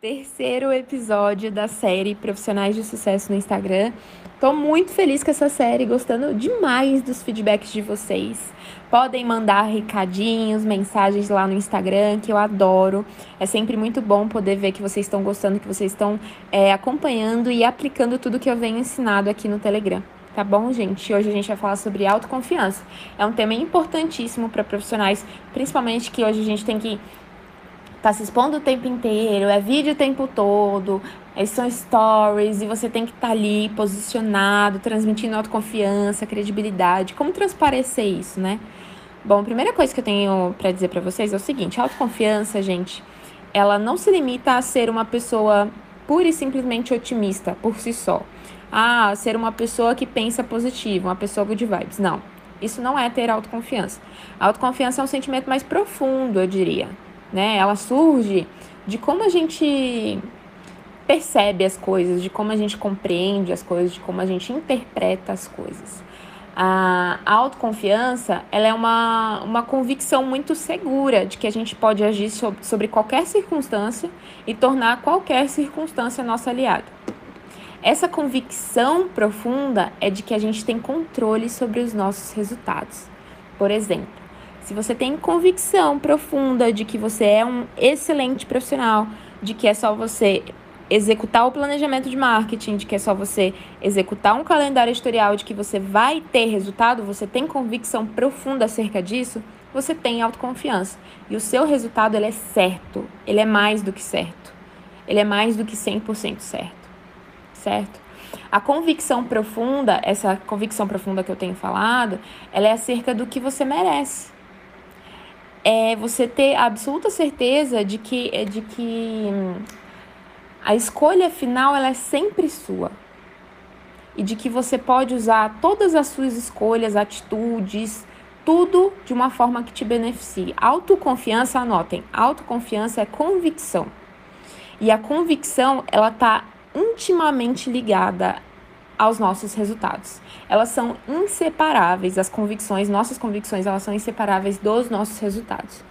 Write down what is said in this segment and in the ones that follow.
terceiro episódio da série Profissionais de Sucesso no Instagram. Tô muito feliz com essa série, gostando demais dos feedbacks de vocês. Podem mandar recadinhos, mensagens lá no Instagram, que eu adoro. É sempre muito bom poder ver que vocês estão gostando, que vocês estão é, acompanhando e aplicando tudo que eu venho ensinado aqui no Telegram. Tá bom, gente? Hoje a gente vai falar sobre autoconfiança. É um tema importantíssimo para profissionais, principalmente que hoje a gente tem que tá se expondo o tempo inteiro, é vídeo o tempo todo, são stories e você tem que estar tá ali posicionado, transmitindo autoconfiança, credibilidade. Como transparecer isso, né? Bom, a primeira coisa que eu tenho para dizer para vocês é o seguinte: a autoconfiança, gente, ela não se limita a ser uma pessoa pura e simplesmente otimista por si só. Ah, ser uma pessoa que pensa positivo, uma pessoa good vibes. Não. Isso não é ter autoconfiança. A autoconfiança é um sentimento mais profundo, eu diria né? Ela surge de como a gente percebe as coisas, de como a gente compreende as coisas, de como a gente interpreta as coisas. A autoconfiança, ela é uma, uma convicção muito segura de que a gente pode agir sobre, sobre qualquer circunstância e tornar qualquer circunstância nossa aliada. Essa convicção profunda é de que a gente tem controle sobre os nossos resultados. Por exemplo, se você tem convicção profunda de que você é um excelente profissional, de que é só você executar o planejamento de marketing, de que é só você executar um calendário editorial, de que você vai ter resultado, você tem convicção profunda acerca disso, você tem autoconfiança. E o seu resultado ele é certo, ele é mais do que certo. Ele é mais do que 100% certo. Certo? A convicção profunda, essa convicção profunda que eu tenho falado, ela é acerca do que você merece é você ter a absoluta certeza de que, é de que hum, a escolha final ela é sempre sua. E de que você pode usar todas as suas escolhas, atitudes, tudo de uma forma que te beneficie. Autoconfiança, anotem, autoconfiança é convicção. E a convicção, ela está intimamente ligada aos nossos resultados. Elas são inseparáveis, as convicções, nossas convicções, elas são inseparáveis dos nossos resultados.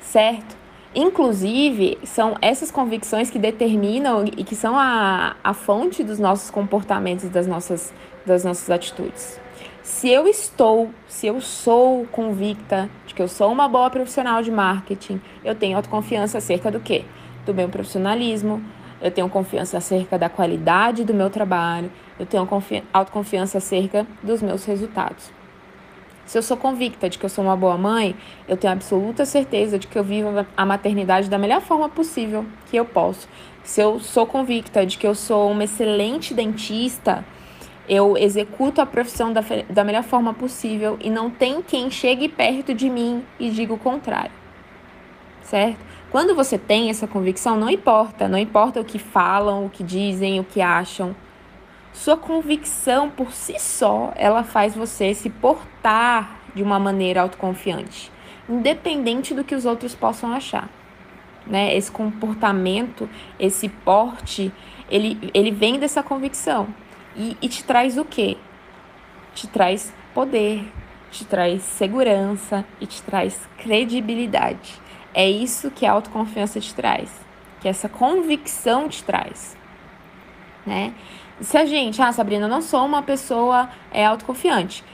Certo? Inclusive, são essas convicções que determinam e que são a, a fonte dos nossos comportamentos das nossas, das nossas atitudes. Se eu estou, se eu sou convicta de que eu sou uma boa profissional de marketing, eu tenho autoconfiança acerca do quê? Do meu profissionalismo, eu tenho confiança acerca da qualidade do meu trabalho, eu tenho autoconfiança acerca dos meus resultados. Se eu sou convicta de que eu sou uma boa mãe, eu tenho absoluta certeza de que eu vivo a maternidade da melhor forma possível que eu posso. Se eu sou convicta de que eu sou uma excelente dentista, eu executo a profissão da, da melhor forma possível e não tem quem chegue perto de mim e diga o contrário. Certo? Quando você tem essa convicção, não importa, não importa o que falam, o que dizem, o que acham. Sua convicção por si só, ela faz você se portar de uma maneira autoconfiante, independente do que os outros possam achar. Né? Esse comportamento, esse porte, ele, ele vem dessa convicção. E, e te traz o quê? Te traz poder, te traz segurança e te traz credibilidade. É isso que a autoconfiança te traz, que essa convicção te traz, né? Se a gente, ah, Sabrina, eu não sou uma pessoa é, autoconfiante.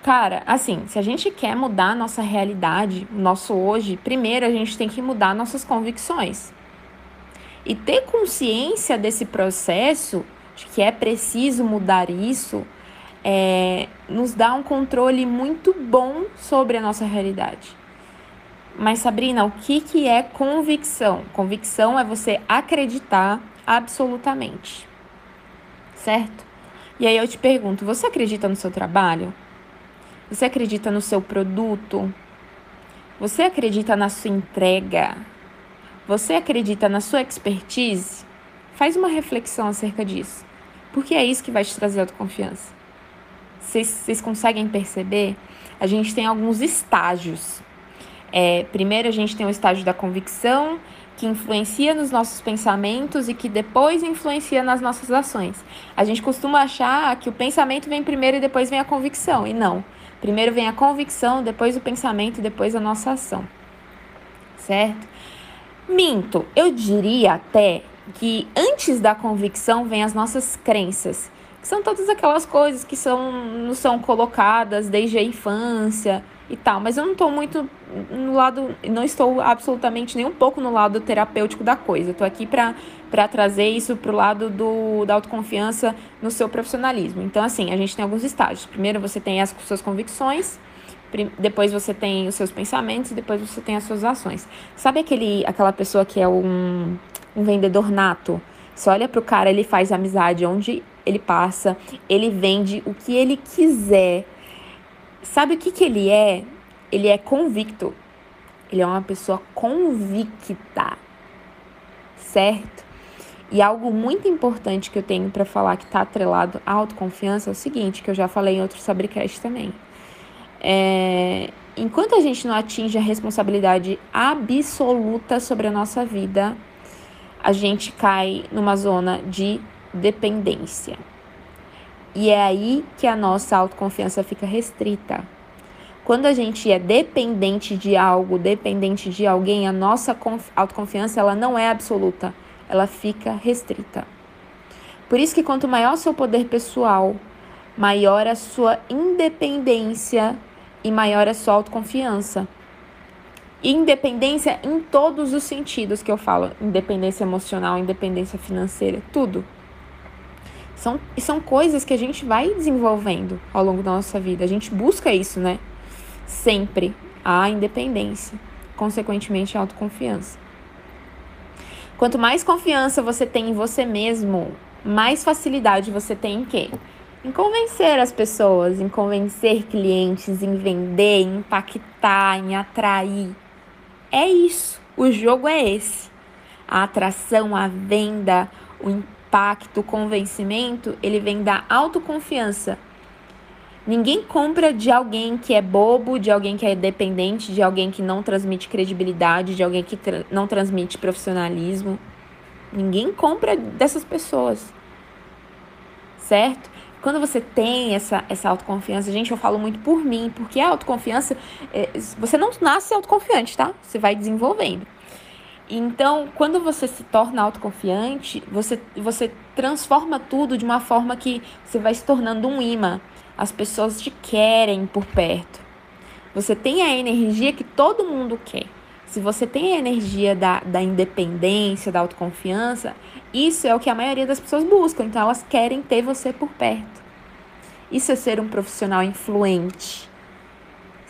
Cara, assim, se a gente quer mudar a nossa realidade, o nosso hoje, primeiro a gente tem que mudar nossas convicções. E ter consciência desse processo, de que é preciso mudar isso, é, nos dá um controle muito bom sobre a nossa realidade. Mas Sabrina, o que, que é convicção? Convicção é você acreditar absolutamente. Certo? E aí eu te pergunto, você acredita no seu trabalho? Você acredita no seu produto? Você acredita na sua entrega? Você acredita na sua expertise? Faz uma reflexão acerca disso. Porque é isso que vai te trazer autoconfiança. Vocês, vocês conseguem perceber? A gente tem alguns estágios é, primeiro, a gente tem o estágio da convicção, que influencia nos nossos pensamentos e que depois influencia nas nossas ações. A gente costuma achar que o pensamento vem primeiro e depois vem a convicção, e não. Primeiro vem a convicção, depois o pensamento e depois a nossa ação. Certo? Minto, eu diria até que antes da convicção vem as nossas crenças, que são todas aquelas coisas que são, não são colocadas desde a infância e tal, mas eu não estou muito no lado, não estou absolutamente nem um pouco no lado terapêutico da coisa. Estou aqui para trazer isso para o lado do, da autoconfiança no seu profissionalismo. Então, assim, a gente tem alguns estágios. Primeiro, você tem as suas convicções, depois você tem os seus pensamentos depois você tem as suas ações. Sabe aquele, aquela pessoa que é um, um vendedor nato? Você olha pro cara, ele faz amizade onde ele passa, ele vende o que ele quiser. Sabe o que, que ele é? Ele é convicto. Ele é uma pessoa convicta. Certo? E algo muito importante que eu tenho para falar que está atrelado à autoconfiança é o seguinte, que eu já falei em outro Sabrecast também. É, enquanto a gente não atinge a responsabilidade absoluta sobre a nossa vida, a gente cai numa zona de dependência. E é aí que a nossa autoconfiança fica restrita. Quando a gente é dependente de algo, dependente de alguém, a nossa autoconfiança ela não é absoluta, ela fica restrita. Por isso que quanto maior seu poder pessoal, maior a sua independência e maior a sua autoconfiança. independência em todos os sentidos que eu falo: independência emocional, independência financeira, tudo. São, são coisas que a gente vai desenvolvendo ao longo da nossa vida. A gente busca isso, né? Sempre a independência, consequentemente a autoconfiança. Quanto mais confiança você tem em você mesmo, mais facilidade você tem em quê? em convencer as pessoas, em convencer clientes, em vender, em impactar, em atrair. É isso. O jogo é esse. A atração, a venda, o impacto, o convencimento, ele vem da autoconfiança. Ninguém compra de alguém que é bobo, de alguém que é dependente, de alguém que não transmite credibilidade, de alguém que tra não transmite profissionalismo. Ninguém compra dessas pessoas. Certo? Quando você tem essa, essa autoconfiança, gente, eu falo muito por mim, porque a autoconfiança, é, você não nasce autoconfiante, tá? Você vai desenvolvendo. Então, quando você se torna autoconfiante, você, você transforma tudo de uma forma que você vai se tornando um imã. As pessoas te querem por perto. Você tem a energia que todo mundo quer. Se você tem a energia da, da independência, da autoconfiança, isso é o que a maioria das pessoas buscam. Então, elas querem ter você por perto. Isso é ser um profissional influente,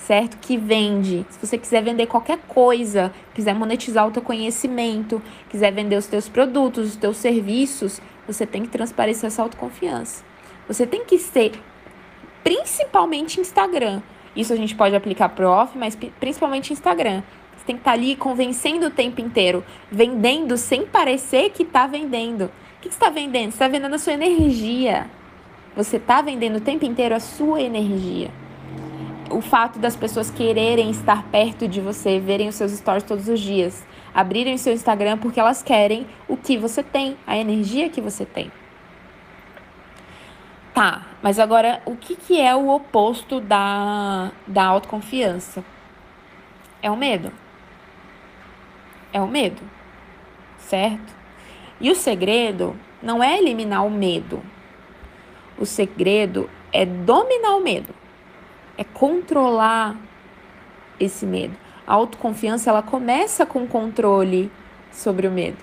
certo? Que vende. Se você quiser vender qualquer coisa, quiser monetizar o teu conhecimento, quiser vender os teus produtos, os teus serviços, você tem que transparecer essa autoconfiança. Você tem que ser, principalmente Instagram. Isso a gente pode aplicar pro off, mas principalmente Instagram você tem que estar tá ali convencendo o tempo inteiro, vendendo sem parecer que está vendendo. O que você está vendendo? Você está vendendo a sua energia. Você está vendendo o tempo inteiro a sua energia. O fato das pessoas quererem estar perto de você, verem os seus stories todos os dias, abrirem o seu Instagram porque elas querem o que você tem, a energia que você tem. Tá, mas agora o que, que é o oposto da, da autoconfiança? É o medo é o medo, certo? E o segredo não é eliminar o medo. O segredo é dominar o medo, é controlar esse medo. A autoconfiança ela começa com controle sobre o medo,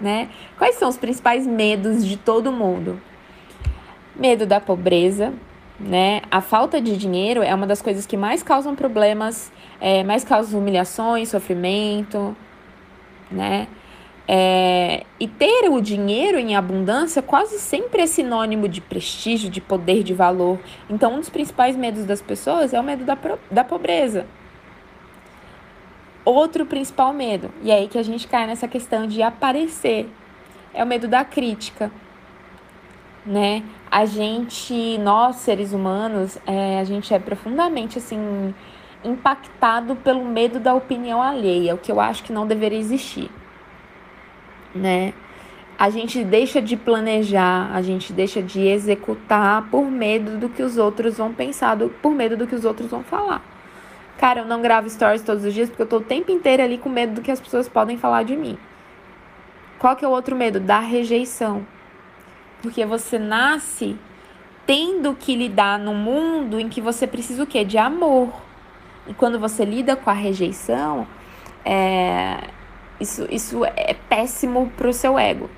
né? Quais são os principais medos de todo mundo? Medo da pobreza, né? A falta de dinheiro é uma das coisas que mais causam problemas, é, mais causam humilhações, sofrimento, né? É, e ter o dinheiro em abundância quase sempre é sinônimo de prestígio, de poder, de valor. Então, um dos principais medos das pessoas é o medo da, da pobreza. Outro principal medo, e é aí que a gente cai nessa questão de aparecer, é o medo da crítica. Né? A gente, nós seres humanos, é, a gente é profundamente assim impactado pelo medo da opinião alheia, o que eu acho que não deveria existir, né? A gente deixa de planejar, a gente deixa de executar por medo do que os outros vão pensar, do, por medo do que os outros vão falar. Cara, eu não gravo stories todos os dias porque eu tô o tempo inteiro ali com medo do que as pessoas podem falar de mim. Qual que é o outro medo? Da rejeição. Porque você nasce tendo que lidar num mundo em que você precisa o quê? De amor. E quando você lida com a rejeição, é... isso, isso é péssimo pro seu ego.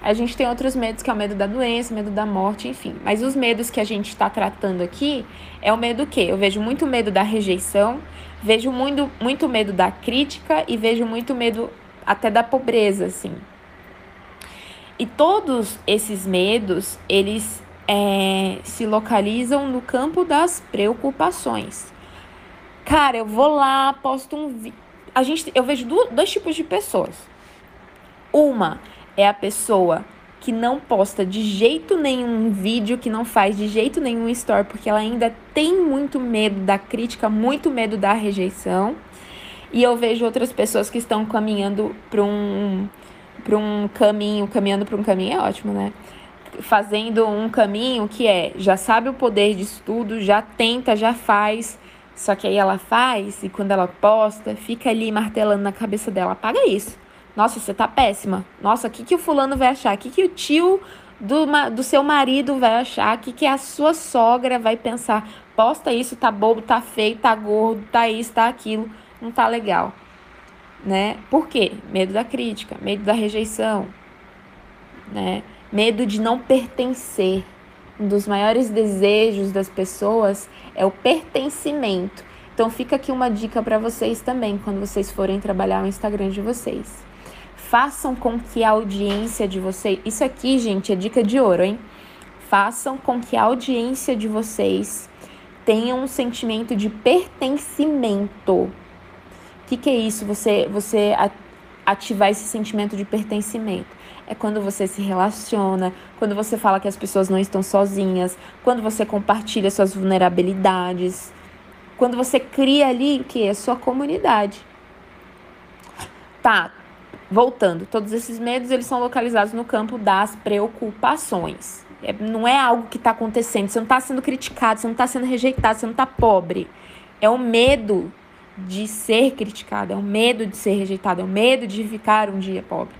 A gente tem outros medos, que é o medo da doença, medo da morte, enfim. Mas os medos que a gente está tratando aqui é o medo que eu vejo muito medo da rejeição, vejo muito, muito medo da crítica e vejo muito medo até da pobreza, assim. E todos esses medos, eles é, se localizam no campo das preocupações. Cara, eu vou lá, posto um vídeo. A gente, eu vejo dois tipos de pessoas. Uma é a pessoa que não posta de jeito nenhum vídeo, que não faz de jeito nenhum story, porque ela ainda tem muito medo da crítica, muito medo da rejeição. E eu vejo outras pessoas que estão caminhando para um, para um caminho, caminhando para um caminho é ótimo, né? Fazendo um caminho que é, já sabe o poder de estudo, já tenta, já faz, só que aí ela faz e quando ela posta, fica ali martelando na cabeça dela, apaga isso. Nossa, você tá péssima. Nossa, o que, que o fulano vai achar? O que, que o tio do, do seu marido vai achar? O que, que a sua sogra vai pensar? Posta isso, tá bobo, tá feio, tá gordo, tá isso, tá aquilo. Não tá legal. Né? Por quê? Medo da crítica, medo da rejeição, né? Medo de não pertencer. Um dos maiores desejos das pessoas é o pertencimento. Então fica aqui uma dica para vocês também, quando vocês forem trabalhar o Instagram de vocês façam com que a audiência de vocês. Isso aqui, gente, é dica de ouro, hein? Façam com que a audiência de vocês tenha um sentimento de pertencimento. O que, que é isso? Você, você ativar esse sentimento de pertencimento. É quando você se relaciona, quando você fala que as pessoas não estão sozinhas, quando você compartilha suas vulnerabilidades, quando você cria ali o que? A sua comunidade. Tá, Voltando, todos esses medos eles são localizados no campo das preocupações. É, não é algo que está acontecendo, você não está sendo criticado, você não está sendo rejeitado, você não está pobre. É o medo de ser criticado, é o medo de ser rejeitado, é o medo de ficar um dia pobre.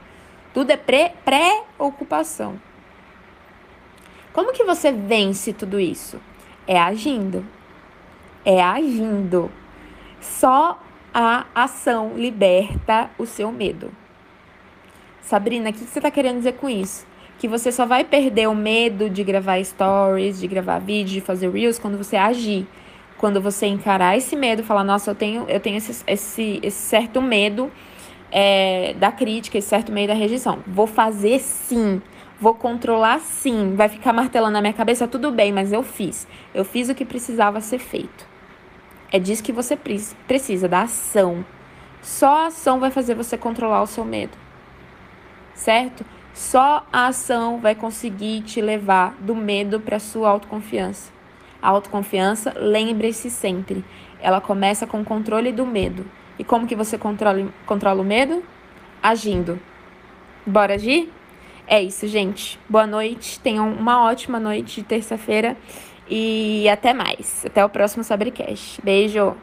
Tudo é pré-ocupação. Como que você vence tudo isso? É agindo. É agindo. Só a ação liberta o seu medo. Sabrina, o que você está querendo dizer com isso? Que você só vai perder o medo de gravar stories, de gravar vídeo, de fazer reels quando você agir. Quando você encarar esse medo, falar, nossa, eu tenho, eu tenho esse, esse, esse certo medo é, da crítica, esse certo medo da rejeição. Vou fazer sim. Vou controlar sim. Vai ficar martelando na minha cabeça, tudo bem, mas eu fiz. Eu fiz o que precisava ser feito. É disso que você precisa, da ação. Só a ação vai fazer você controlar o seu medo certo? Só a ação vai conseguir te levar do medo para sua autoconfiança. A autoconfiança, lembre-se sempre, ela começa com o controle do medo. E como que você controla, controla o medo? Agindo. Bora agir? É isso, gente. Boa noite. Tenham uma ótima noite de terça-feira. E até mais. Até o próximo Sabrecast. Beijo!